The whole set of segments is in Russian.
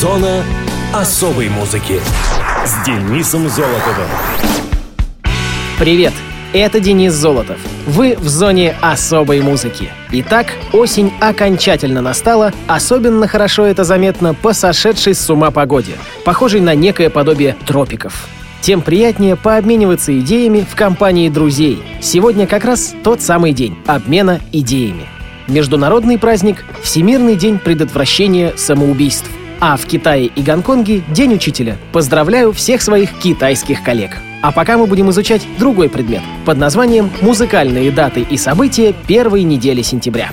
Зона особой музыки с Денисом Золотовым. Привет, это Денис Золотов. Вы в зоне особой музыки. Итак, осень окончательно настала, особенно хорошо это заметно по сошедшей с ума погоде, похожей на некое подобие тропиков. Тем приятнее пообмениваться идеями в компании друзей. Сегодня как раз тот самый день обмена идеями. Международный праздник — Всемирный день предотвращения самоубийств. А в Китае и Гонконге — День учителя. Поздравляю всех своих китайских коллег. А пока мы будем изучать другой предмет под названием «Музыкальные даты и события первой недели сентября».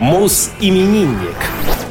Мус-именинник.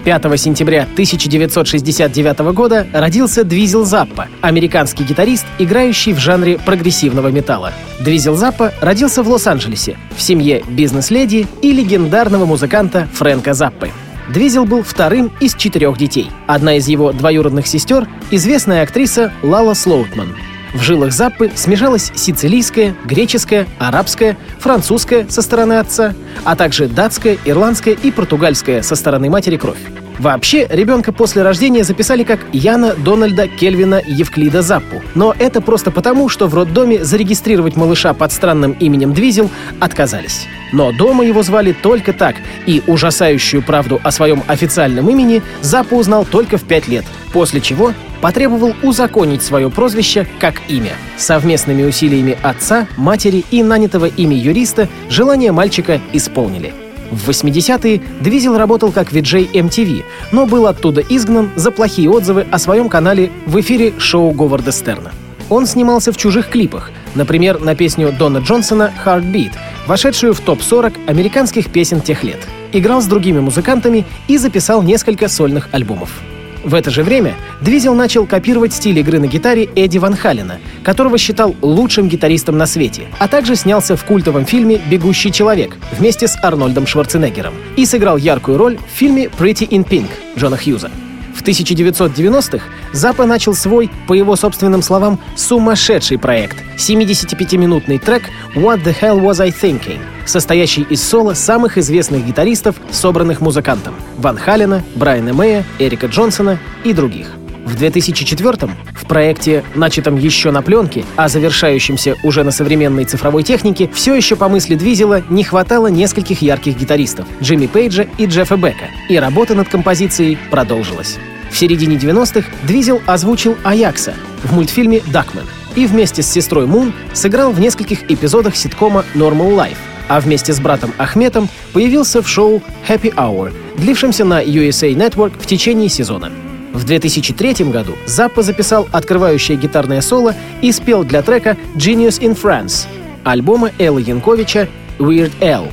5 сентября 1969 года родился Двизел Заппа, американский гитарист, играющий в жанре прогрессивного металла. Двизел Заппа родился в Лос-Анджелесе в семье бизнес-леди и легендарного музыканта Фрэнка Заппы. Двизел был вторым из четырех детей. Одна из его двоюродных сестер — известная актриса Лала Слоутман. В жилах Заппы смешалась сицилийская, греческая, арабская, французская со стороны отца, а также датская, ирландская и португальская со стороны матери кровь. Вообще, ребенка после рождения записали как Яна Дональда Кельвина Евклида Заппу. Но это просто потому, что в роддоме зарегистрировать малыша под странным именем Двизел отказались. Но дома его звали только так, и ужасающую правду о своем официальном имени Заппа узнал только в пять лет, после чего потребовал узаконить свое прозвище как имя. Совместными усилиями отца, матери и нанятого ими юриста желание мальчика исполнили. В 80-е Двизел работал как виджей MTV, но был оттуда изгнан за плохие отзывы о своем канале в эфире шоу Говарда Стерна. Он снимался в чужих клипах, например, на песню Дона Джонсона «Heartbeat», вошедшую в топ-40 американских песен тех лет. Играл с другими музыкантами и записал несколько сольных альбомов. В это же время Двизел начал копировать стиль игры на гитаре Эдди Ван Халена, которого считал лучшим гитаристом на свете, а также снялся в культовом фильме «Бегущий человек» вместе с Арнольдом Шварценеггером и сыграл яркую роль в фильме «Pretty in Pink» Джона Хьюза. В 1990-х Запа начал свой, по его собственным словам, сумасшедший проект — 75-минутный трек «What the hell was I thinking», состоящий из соло самых известных гитаристов, собранных музыкантом — Ван Халена, Брайана Мэя, Эрика Джонсона и других. В 2004 в проекте, начатом еще на пленке, а завершающемся уже на современной цифровой технике, все еще по мысли Двизела не хватало нескольких ярких гитаристов — Джимми Пейджа и Джеффа Бека, и работа над композицией продолжилась. В середине 90-х Двизел озвучил Аякса в мультфильме «Дакмен» и вместе с сестрой Мун сыграл в нескольких эпизодах ситкома «Normal Life», а вместе с братом Ахметом появился в шоу «Happy Hour», длившемся на USA Network в течение сезона. В 2003 году Заппа записал открывающее гитарное соло и спел для трека «Genius in France» альбома Эллы Янковича «Weird L»,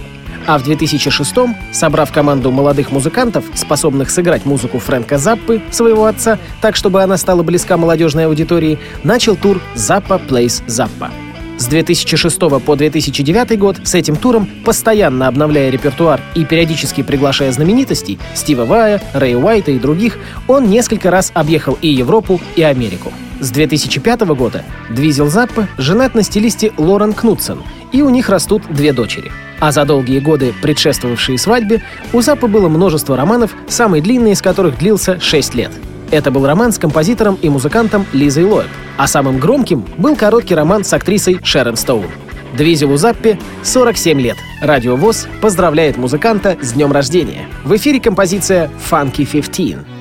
а в 2006-м, собрав команду молодых музыкантов, способных сыграть музыку Фрэнка Заппы, своего отца, так, чтобы она стала близка молодежной аудитории, начал тур «Заппа Plays Заппа». С 2006 по 2009 год с этим туром, постоянно обновляя репертуар и периодически приглашая знаменитостей Стива Вая, Рэй Уайта и других, он несколько раз объехал и Европу, и Америку. С 2005 года Двизел Заппа женат на стилисте Лорен Кнутсен, и у них растут две дочери. А за долгие годы, предшествовавшие свадьбе, у Заппа было множество романов, самый длинный из которых длился 6 лет. Это был роман с композитором и музыкантом Лизой Лоэб, а самым громким был короткий роман с актрисой Шерон Стоун. Двизелу Заппе 47 лет. Радио ВОЗ поздравляет музыканта с днем рождения. В эфире композиция «Funky 15».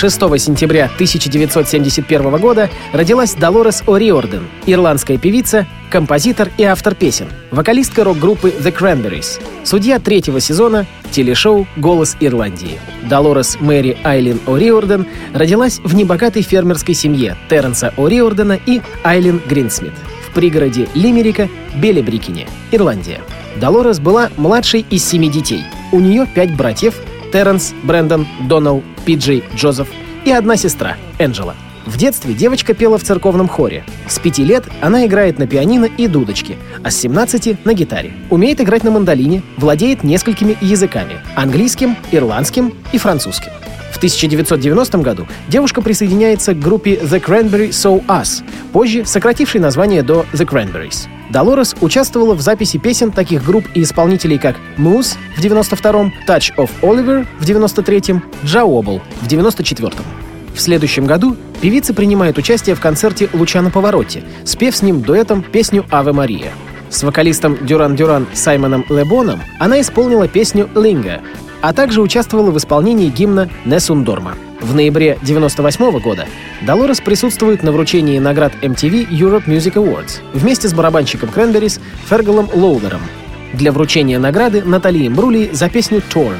6 сентября 1971 года родилась Долорес О'Риорден, ирландская певица, композитор и автор песен, вокалистка рок-группы The Cranberries, судья третьего сезона телешоу «Голос Ирландии». Долорес Мэри Айлин О'Риорден родилась в небогатой фермерской семье Терренса О'Риордена и Айлин Гринсмит в пригороде Лимерика, Белебрикине, Ирландия. Долорес была младшей из семи детей. У нее пять братьев — Терренс, Брэндон, Донал, Пиджей, Джозеф и одна сестра — Энджела. В детстве девочка пела в церковном хоре. С пяти лет она играет на пианино и дудочке, а с 17 — на гитаре. Умеет играть на мандолине, владеет несколькими языками — английским, ирландским и французским. В 1990 году девушка присоединяется к группе The Cranberry So Us, позже сократившей название до The Cranberries. Долорес участвовала в записи песен таких групп и исполнителей, как Moose в 92-м, Touch of Oliver в 93-м, Джаобл в 94-м. В следующем году певица принимает участие в концерте «Луча на повороте», спев с ним дуэтом песню «Аве Мария». С вокалистом Дюран-Дюран Саймоном Лебоном она исполнила песню «Линга», а также участвовала в исполнении гимна «Несундорма». В ноябре 1998 года Долорес присутствует на вручении наград MTV Europe Music Awards вместе с барабанщиком Кренберис Фергалом Лоудером для вручения награды Натали Имбрули за песню «Torn».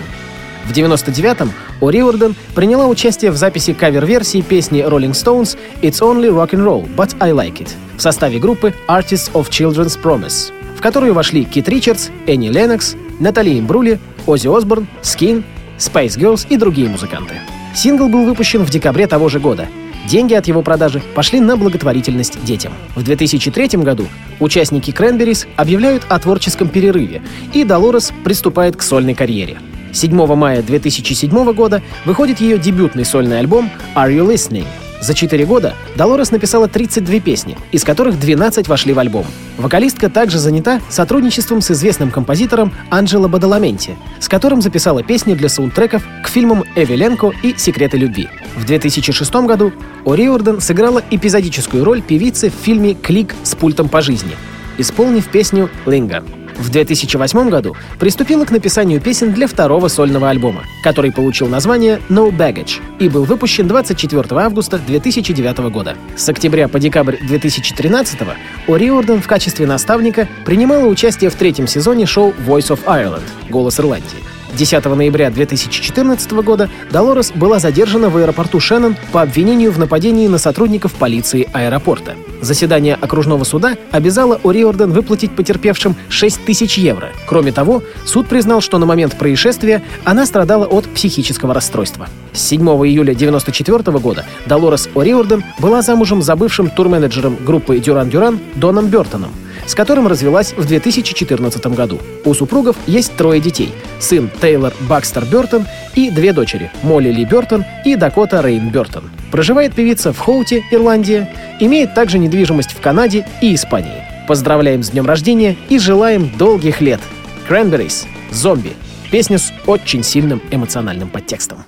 В 1999-м О'Риорден приняла участие в записи кавер-версии песни Rolling Stones «It's Only Rock and Roll, but I Like It» в составе группы Artists of Children's Promise, в которую вошли Кит Ричардс, Энни Леннокс, Натали Имбрули, Оззи Осборн, Скин, Spice Girls и другие музыканты. Сингл был выпущен в декабре того же года. Деньги от его продажи пошли на благотворительность детям. В 2003 году участники Cranberries объявляют о творческом перерыве, и Долорес приступает к сольной карьере. 7 мая 2007 года выходит ее дебютный сольный альбом «Are You Listening?», за четыре года Долорес написала 32 песни, из которых 12 вошли в альбом. Вокалистка также занята сотрудничеством с известным композитором Анджело Бадаламенти, с которым записала песни для саундтреков к фильмам «Эвеленко» и «Секреты любви». В 2006 году О'Риордан сыграла эпизодическую роль певицы в фильме «Клик с пультом по жизни», исполнив песню «Линга». В 2008 году приступила к написанию песен для второго сольного альбома, который получил название «No Baggage» и был выпущен 24 августа 2009 года. С октября по декабрь 2013 О'Риордан в качестве наставника принимала участие в третьем сезоне шоу «Voice of Ireland» — «Голос Ирландии». 10 ноября 2014 года Долорес была задержана в аэропорту Шеннон по обвинению в нападении на сотрудников полиции аэропорта. Заседание окружного суда обязало О'Риордан выплатить потерпевшим 6 тысяч евро. Кроме того, суд признал, что на момент происшествия она страдала от психического расстройства. С 7 июля 1994 года Долорес О'Риордан была замужем за бывшим турменеджером группы «Дюран-Дюран» Доном Бертоном, с которым развелась в 2014 году. У супругов есть трое детей – сын Тейлор Бакстер Бертон и две дочери – Молли Ли Бертон и Дакота Рейн Бертон. Проживает певица в Хоуте, Ирландия, имеет также недвижимость в Канаде и Испании. Поздравляем с днем рождения и желаем долгих лет. Cranberries, «Зомби» – песня с очень сильным эмоциональным подтекстом.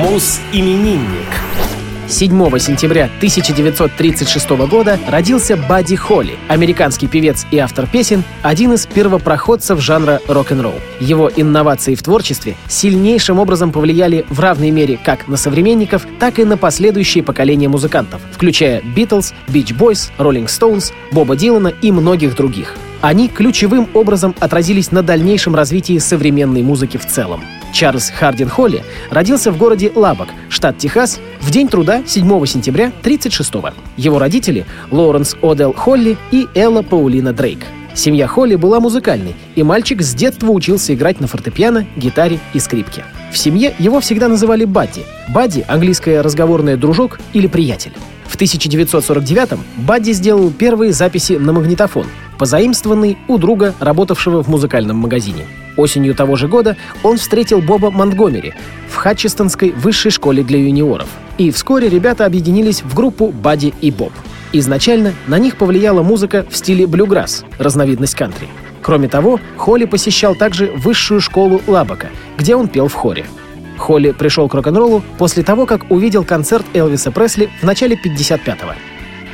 Мус-именинник. 7 сентября 1936 года родился Бадди Холли, американский певец и автор песен, один из первопроходцев жанра рок-н-ролл. Его инновации в творчестве сильнейшим образом повлияли в равной мере как на современников, так и на последующие поколения музыкантов, включая Битлз, Beach Boys, Rolling Stones, Боба Дилана и многих других. Они ключевым образом отразились на дальнейшем развитии современной музыки в целом. Чарльз Хардин Холли родился в городе Лабок, штат Техас, в день труда 7 сентября 1936 -го. Его родители — Лоуренс Одел Холли и Элла Паулина Дрейк. Семья Холли была музыкальной, и мальчик с детства учился играть на фортепиано, гитаре и скрипке. В семье его всегда называли Бадди. Бадди — английское разговорное «дружок» или «приятель». В 1949-м Бадди сделал первые записи на магнитофон, позаимствованный у друга, работавшего в музыкальном магазине. Осенью того же года он встретил Боба Монтгомери в Хатчестонской высшей школе для юниоров. И вскоре ребята объединились в группу «Бадди и Боб». Изначально на них повлияла музыка в стиле блюграсс, разновидность кантри. Кроме того, Холли посещал также высшую школу Лабака, где он пел в хоре. Холли пришел к рок-н-роллу после того, как увидел концерт Элвиса Пресли в начале 55-го.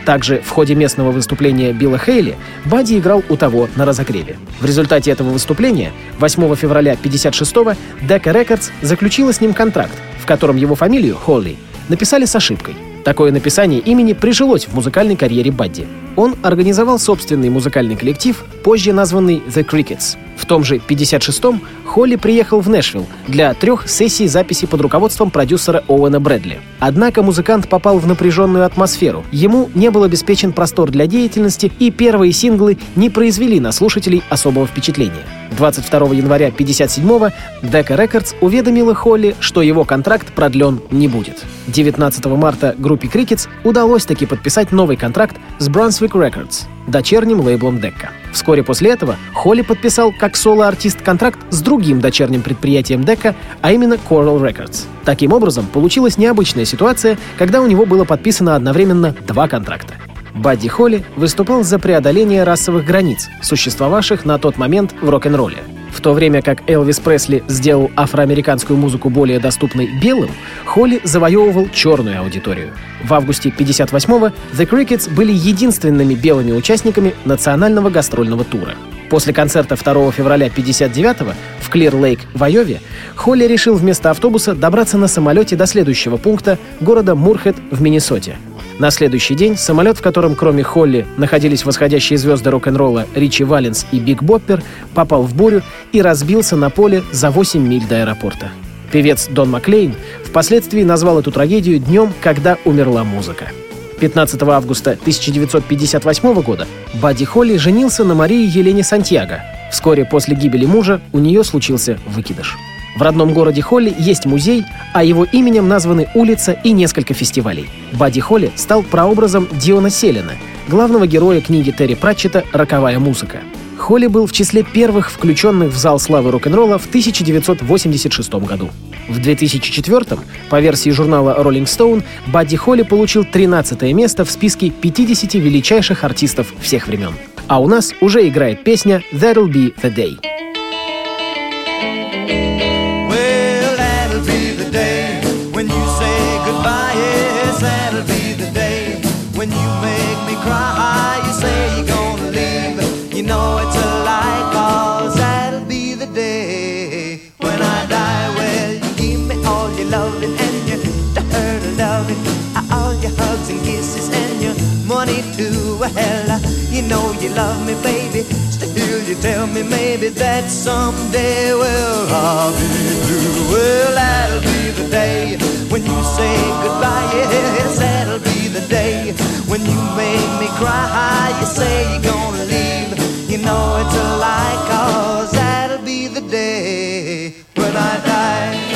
Также в ходе местного выступления Билла Хейли Бадди играл у того на разогреве. В результате этого выступления 8 февраля 56-го Decca Records заключила с ним контракт, в котором его фамилию, Холли, написали с ошибкой. Такое написание имени прижилось в музыкальной карьере Бадди. Он организовал собственный музыкальный коллектив, позже названный The Crickets. В том же 56-м Холли приехал в Нэшвилл для трех сессий записи под руководством продюсера Оуэна Брэдли. Однако музыкант попал в напряженную атмосферу. Ему не был обеспечен простор для деятельности, и первые синглы не произвели на слушателей особого впечатления. 22 января 57-го Decca Records уведомила Холли, что его контракт продлен не будет. 19 марта группе Crickets удалось таки подписать новый контракт с Brunswick Records, дочерним лейблом Decca. Вскоре после этого Холли подписал как соло-артист контракт с другим дочерним предприятием Decca, а именно Coral Records. Таким образом, получилась необычная ситуация, когда у него было подписано одновременно два контракта. Бадди Холли выступал за преодоление расовых границ, существовавших на тот момент в рок-н-ролле. В то время как Элвис Пресли сделал афроамериканскую музыку более доступной белым, Холли завоевывал черную аудиторию. В августе 58-го The Crickets были единственными белыми участниками национального гастрольного тура. После концерта 2 февраля 59-го в Клир-Лейк в Айове Холли решил вместо автобуса добраться на самолете до следующего пункта города Мурхет в Миннесоте. На следующий день самолет, в котором кроме Холли находились восходящие звезды рок-н-ролла Ричи Валенс и Биг Боппер, попал в бурю и разбился на поле за 8 миль до аэропорта. Певец Дон Маклейн впоследствии назвал эту трагедию днем, когда умерла музыка. 15 августа 1958 года Бадди Холли женился на Марии Елене Сантьяго. Вскоре после гибели мужа у нее случился выкидыш. В родном городе Холли есть музей, а его именем названы улица и несколько фестивалей. Бадди Холли стал прообразом Диона Селина, главного героя книги Терри Пратчета «Роковая музыка». Холли был в числе первых включенных в зал славы рок-н-ролла в 1986 году. В 2004 по версии журнала Rolling Stone, Бадди Холли получил 13 место в списке 50 величайших артистов всех времен. А у нас уже играет песня «That'll be the day». Well, you know you love me, baby. Still, you tell me maybe that someday, well, I'll be blue. Well, that'll be the day when you say goodbye. Yes, that'll be the day when you make me cry. You say you're gonna leave. You know it's a lie, cause that'll be the day when I die.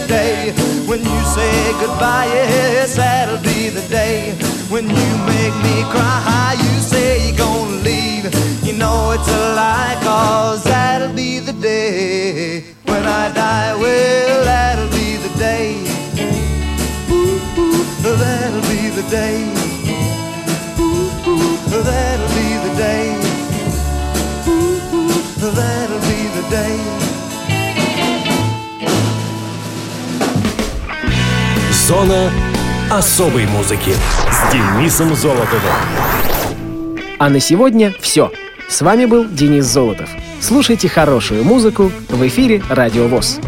the day when you say goodbye. Yes, that'll be the day when you make me cry. You say you're gonna leave. You know it's a lie, cause that'll be the day when I die. Well, that'll be the day. Ooh, ooh, that'll be the day. Зона особой музыки с Денисом Золотовым. А на сегодня все. С вами был Денис Золотов. Слушайте хорошую музыку в эфире Радио ВОЗ.